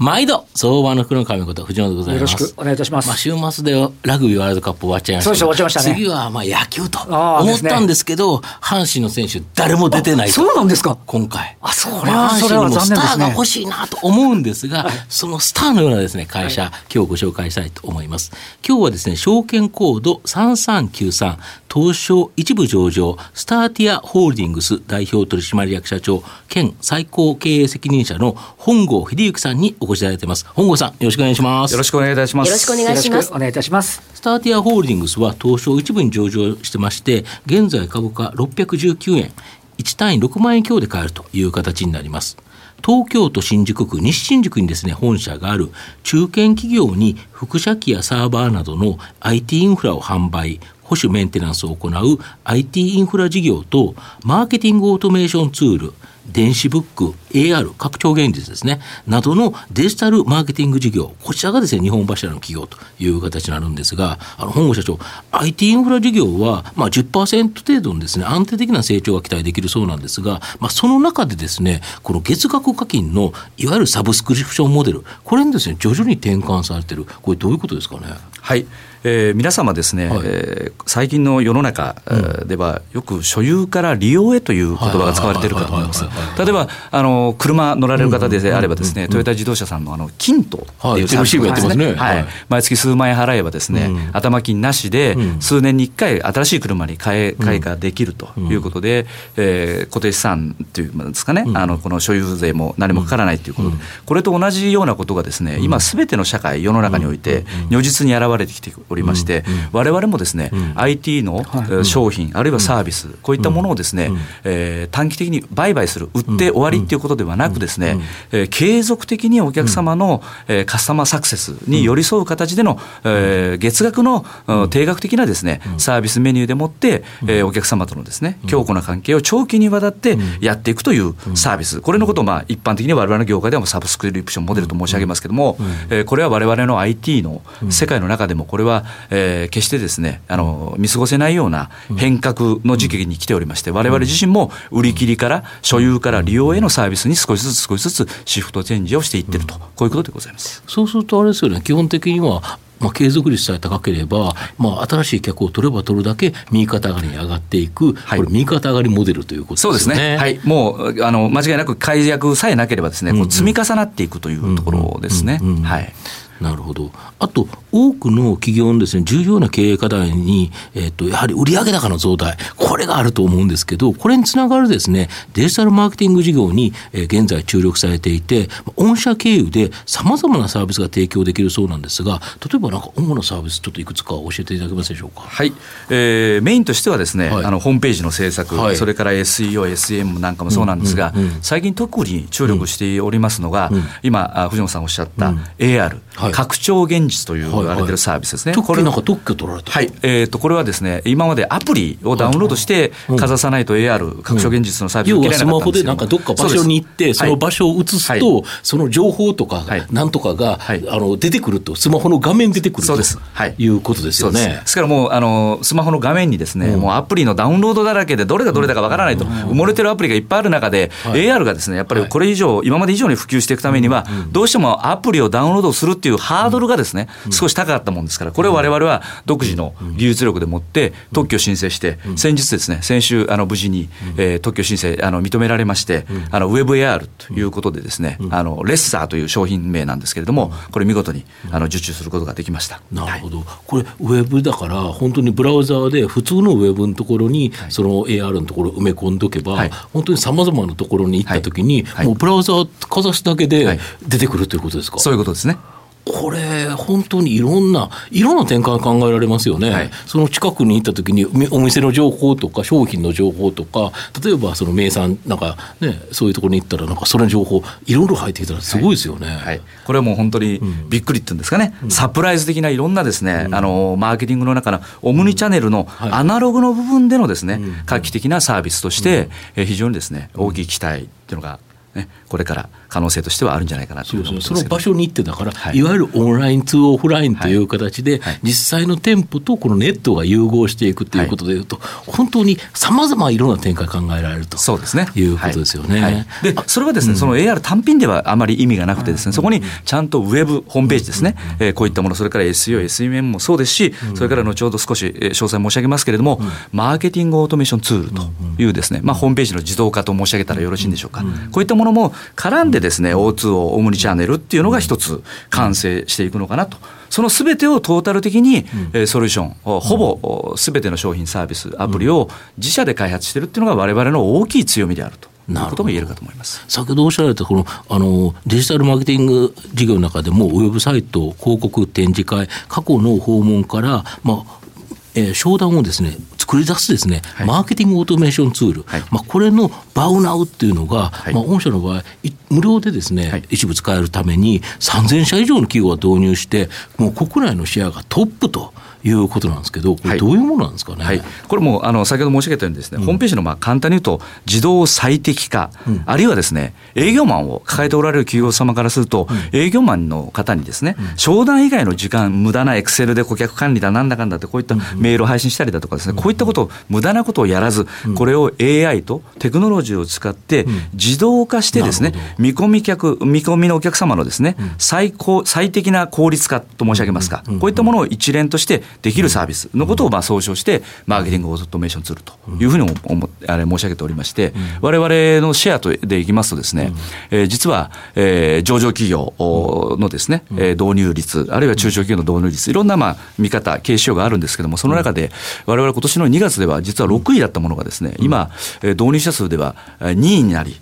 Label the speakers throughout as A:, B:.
A: 毎度、相場の福の神こと、藤本でございます。
B: よろしくお願いいたします。
A: まあ、週末でラグビーワールドカップ終わっちゃいました。
B: そう終わっちゃいましたね。
A: 次は、まあ、野球と思ったんですけど、ね、阪神の選手、誰も出てない
B: そうなんですか
A: 今回。
B: あ、そ
A: れは、それはスターが欲しいなと思うんですが、はい、そのスターのようなですね、会社、はい、今日ご紹介したいと思います。今日はですね、証券コード3393、東証一部上場、スターティアホールディングス代表取締役社長、兼最高経営責任者の本郷秀幸さんにお越しいただいています。本郷さん、よろしくお願いします。
B: よろしくお願いいたします。
C: よろしくお願いします。
B: お願いいたします。
A: スターティアホールディングスは東証一部に上場してまして、現在株価619円、1単位6万円強で買えるという形になります。東京都新宿区西新宿にですね本社がある中堅企業に副社機やサーバーなどの IT インフラを販売保守メンテナンスを行う IT インフラ事業とマーケティングオートメーションツール電子ブック、AR、拡張現実ですね、などのデジタルマーケティング事業、こちらがですね、日本柱の企業という形になるんですが、あの、本郷社長、IT インフラ事業は、まあ10%程度のですね、安定的な成長が期待できるそうなんですが、まあその中でですね、この月額課金のいわゆるサブスクリプションモデル、これにですね、徐々に転換されてる、これどういうことですかね？
B: はい。えー、皆様ですね、はい、えー、最近の世の中ではよく所有から利用へという言葉が使われているかと思います。例えばあの車乗られる方であればですね、トヨタ自動車さんのあのキントっていうサービス
A: がですね、
B: はい、毎月数万円払えばですね、うん、頭金なしで数年に1回新しい車に買え買い替できるということで、うん、えー、固定資産というんですかね、うん、あのこの所有税も何もかからないということで、これと同じようなことがですね、今すべての社会世の中において如実に現れてきておりまして、われわれもですね、IT の商品、あるいはサービス、こういったものをですね、え短期的に売買する、売って終わりっていうことではなくですね、え継続的にお客様の、えカスタマーサクセスに寄り添う形での、え月額の定額的なですね、サービスメニューでもって、えお客様とのですね、強固な関係を長期にわたってやっていくというサービス、これのことをまあ一般的にわれわれの業界ではサブスクリプションモデルと申し上げますけれども、えこれはわれわれの IT の世界の中でもこれは、ええー、決してですねあの見過ごせないような変革の時期に来ておりまして、われわれ自身も売り切りから所有から利用へのサービスに少しずつ少しずつシフトチェンジをしていってると、こういうことでございます
A: そうするとあれですよね、基本的にはまあ、継続率さえ高ければ、まあ、新しい客を取れば取るだけ右肩上がりに上がっていく、はい、これ、右肩上がりモデルということですね。そうですね。
B: はい。もう、あの、間違いなく解約さえなければですね、こう積み重なっていくというところですね。はい。
A: なるほど。あと、多くの企業のですね、重要な経営課題に、えっ、と、やはり売上高の増大、これがあると思うんですけど、これにつながるですね、デジタルマーケティング事業に、えー、現在注力されていて、御社経由で様々なサービスが提供できるそうなんですが、例えばなんか主なサービス、ちょっといくつか教えていただけますでしょうか？
B: はい。えー、メインとしてはですね、はい、あの、ホームページの制作、はい、それから SEO、SM なんかもそうなんですが、うんうんうん、最近特に注力しておりますのが、うん、今、藤本さんおっしゃった、AR、はい、拡張現実という言われてるサービスですね。
A: これなんか特許取られた。
B: はい。えっ、ー、と、これはですね、今までアプリをダウンロードしてかざさないと AR、拡張現実のサービス
A: を受けられなかったんですよ、要はスマホでなんかどっか場所に行って、その場所を移すと、はい、その情報とか、なんとかが、はい、あの出てくると、スマホの画面出てくるとい。うことですよね。
B: です。からもう、あの、スマホの画面にですね、うん、もうアプリのダウンロードだらけで、どれがどれだかわからないと、埋もれてるアプリがいっぱいある中で、はい、AR がですね、やっぱりこれ以上、今まで以上に普及していくためには、どうしてもアプリをダウンロードするっていうハードルがですね、少し高かったもんですから、これをわれわれは独自の技術力でもって特許申請して、先日ですね、先週、あの無事に、えー、特許申請あの認められまして、あのウェブ AR ということでですね、あのレッサーという商品名なんですけれども、これ見事にあの受注することができました。
A: なるほど。はい、これウェブだから本当にブラウザーで普通のウェブのところに、その AR のところ埋め込んどけば、はい、本当にさまざまなところに行ったときに、もうブラウザーかざすだけで出てくるということですか？
B: そういうことですね。
A: これ、本当にいろんな、いろんな展開が考えられますよね、はい、その近くに行った時に、お店の情報とか、商品の情報とか、例えばその名産、なんかね、そういうところに行ったら、なんかそれの情報、いろいろ入ってきたら、すごいですよね、はい。
B: はい、これはもう本当にびっくりっていうんですかね、うん、サプライズ的ないろんなですね、うん、あのマーケティングの中のオムニチャンネルのアナログの部分でのですね、画期的なサービスとして、非常にですね大きい期待っていうのがね、これから可能性としてはあるんじゃないかなと
A: そその場所に行ってだから、はい、いわゆるオンラインツーオフラインという形で、はい、実際の店舗とこのネットが融合していくということでいうと、はい、本当にさまざまいろんな展開考えられるとそうですね。いうことですよね。
B: でそれはですね、うん、その AR 単品ではあまり意味がなくてですね、そこにちゃんとウェブホームページですね、うん、えー、こういったものそれから SEO、SEM もそうですし、それから後ほど少し詳細申し上げますけれども、うん、マーケティングオートメーションツールというですね、まあ、ホームページの自動化と申し上げたらよろしいんでしょうか。こういったものも絡んでですね O2 をオムニチャンネルっていうのが一つ完成していくのかなと。そのすべてをトータル的に、えソリューション、ほぼすべての商品、サービス、アプリを自社で開発しているっていうのが、われわれの大きい強みであると。いうことも言えるかと思います。
A: 先ほどおっしゃられたこのあのデジタルマーケティング事業の中でもウェブサイト広告展示会過去の訪問から、まあえー、商談をですね作り出すですね、はい、マーケティングオートメーションツール、はい、まあ、これのバウナウっていうのが、はい、まあ、御社の場合、無料でですね、一部使えるために、3000社以上の企業が導入して、もう国内のシェアがトップと。いうことなんですけど、これ、どういうものなんですかね、はい、
B: これもあの先ほど申し上げたようにですね、うん、ホームページのまあ簡単に言うと、自動最適化、うん、あるいはですね営業マンを抱えておられる企業様からすると、うん、営業マンの方にですね、商談以外の時間、無駄なエクセルで顧客管理だ、なんだかんだって、こういったメールを配信したりだとかですね、こういったことを、無駄なことをやらず、これを AI とテクノロジーを使って、自動化してですね、見込み客、見込みのお客様のですね、最高、最適な効率化と申し上げますか、こういったものを一連としてできるサービス。のことをまあ総称して、マーケティングオートメーションツールというふうに思あれ申し上げておりまして、われわれのシェアとでいきますとですね、えー、実は、えー、上場企業のですね、え導入率、あるいは中小企業の導入率、いろんなまあ見方、経営指標があるんですけれども、その中で、われわれ今年の2月では実は6位だったものがですね、今、導入者数では2位になり、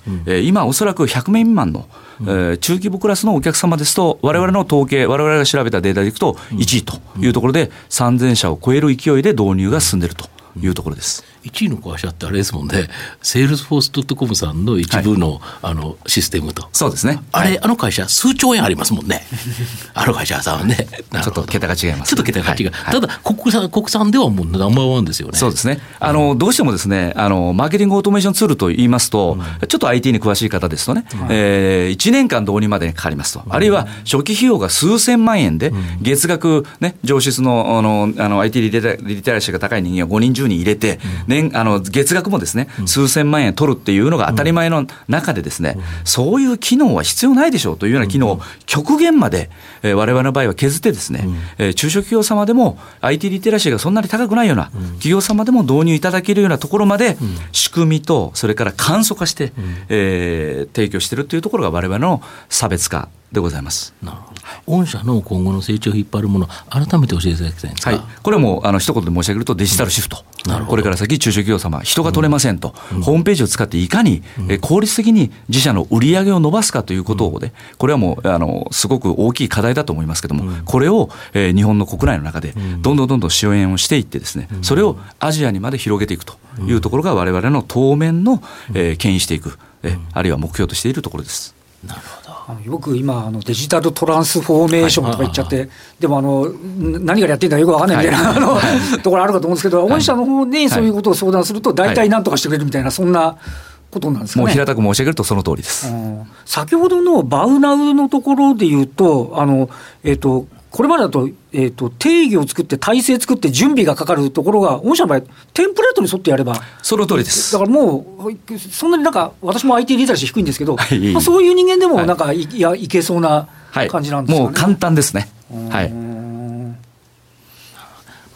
B: 今おそらく100名未満のえ中規模クラスのお客様ですと、われわれの統計、われわれが調べたデータでいくと、1位というところで、3000社を超える勢いで導入が進んでいるというところです。
A: 1位の会社ってあれですもんね、 Salesforce.com さんの一部のはい、あのシステムと、
B: そうですね、
A: あれ、はい、あの会社、数兆円ありますもんね、あの会社さんはね、
B: ちょっと桁が違います、
A: ね、ちょっと桁が違う、はい、ただ国産、国産ではもうナンバーワンですよね。
B: そうですね。あの、どうしてもですねあの、マーケティングオートメーションツールといいますと、うん、ちょっと IT に詳しい方ですとね、うん、えー、1年間導入までにかかりますと、うん、あるいは初期費用が数千万円で、月額、ね、上質のあのあの IT リテラシーが高い人間を5人、10人入れて、年あの月額もですね、数千万円取るっていうのが当たり前の中でですね、そういう機能は必要ないでしょうというような機能を極限まで、えー、我々の場合は削ってですね、えー、中小企業様でも IT リテラシーがそんなに高くないような企業様でも導入いただけるようなところまで仕組みとそれから簡素化して、えー、提供しているというところが我々の差別化でございます。なるほ
A: ど。御社の今後の成長を引っ張るもの、改めて教えていただきたいんですか。はい、
B: これはもうあの一言で申し上げるとデジタルシフト。うん、これから先中小企業様人が取れませんと、うん、ホームページを使っていかに、うん、効率的に自社の売り上げを伸ばすかということをね、これはもうあのすごく大きい課題だと思いますけども、これを、えー、日本の国内の中でどんどんどんどん支援をしていってですね、それをアジアにまで広げていくというところが我々の当面の、えー、牽引していく、えあるいは目標としているところです。
A: なるほど。
D: よく今あの、デジタルトランスフォーメーションとか言っちゃって、はい、でもあの、何からやってんだかよくわかんないみたいな、はい、あの、はい、ところあるかと思うんですけど、御社の方にそういうことを相談すると、大体なんとかしてくれるみたいな、そんな。ことなんですか、ね、
B: もう平たく申し上げるとその通りです。
D: 先ほどのバウナウのところで言うと、あの、えっ、ー、と、これまでだと、えーと、定義を作って、体制作って、準備がかかるところが、御社の場合、テンプレートに沿ってやれば、
B: その通りです。
D: だからもう、そんなになんか、私も IT リテラシー低いんですけど、はい、まあ、そういう人間でもなんかい、いや、いけそうな感じなんですか、ね。
B: はい、もう簡単ですね。はい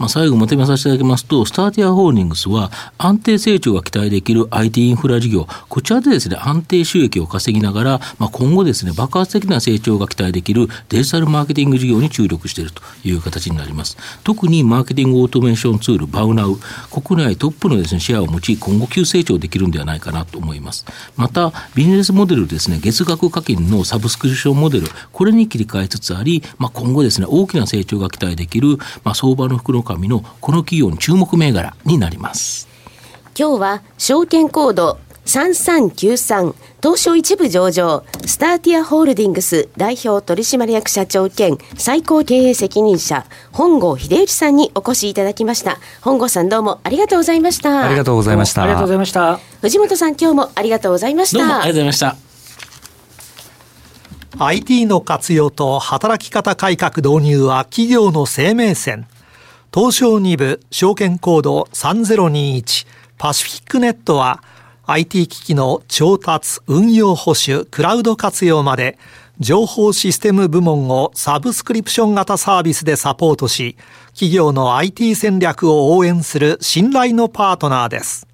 A: まあ、最後まとめさせていただきますと、スターティアホールディングスは安定成長が期待できる IT インフラ事業、こちらでですね、安定収益を稼ぎながら、まあ、今後ですね、爆発的な成長が期待できるデジタルマーケティング事業に注力しているという形になります。特にマーケティングオートメーションツール、バウナウ、国内トップのですね、シェアを持ち、今後急成長できるんではないかなと思います。また、ビジネスモデルですね、月額課金のサブスクリプションモデル、これに切り替えつつあり、まあ、今後ですね、大きな成長が期待できる、まあ、相場の福の神のこの企業に注目銘柄になります。
C: 今日は証券コード3393東証一部上場スターティアホールディングス代表取締役社長兼最高経営責任者本郷秀之さんにお越しいただきました。本郷さんどうもありがとうございました。
B: ありがとうございました。
D: ありがとうございました。
C: 藤本さん今日もありがとうございました。
A: どうもありがとうございました。
E: IT の活用と働き方改革導入は企業の生命線東証2部証券コード3021パシフィックネットは IT 機器の調達、運用保守、クラウド活用まで情報システム部門をサブスクリプション型サービスでサポートし、企業の IT 戦略を応援する信頼のパートナーです。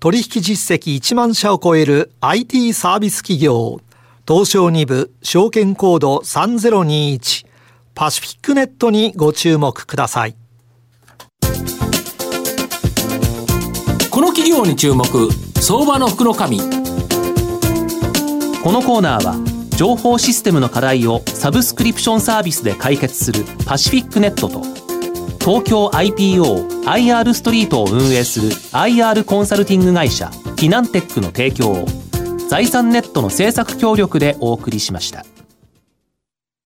E: 取引実績1万社を超える IT サービス企業、東証2部証券コード3021パシフィックネットにご注目ください。
A: この企業に注目相場の福の神こ
F: のコーナーは情報システムの課題をサブスクリプションサービスで解決するパシフィックネットと東京 IPOIR ストリートを運営する IR コンサルティング会社フィナンテックの提供を財産ネットの政策協力でお送りしました。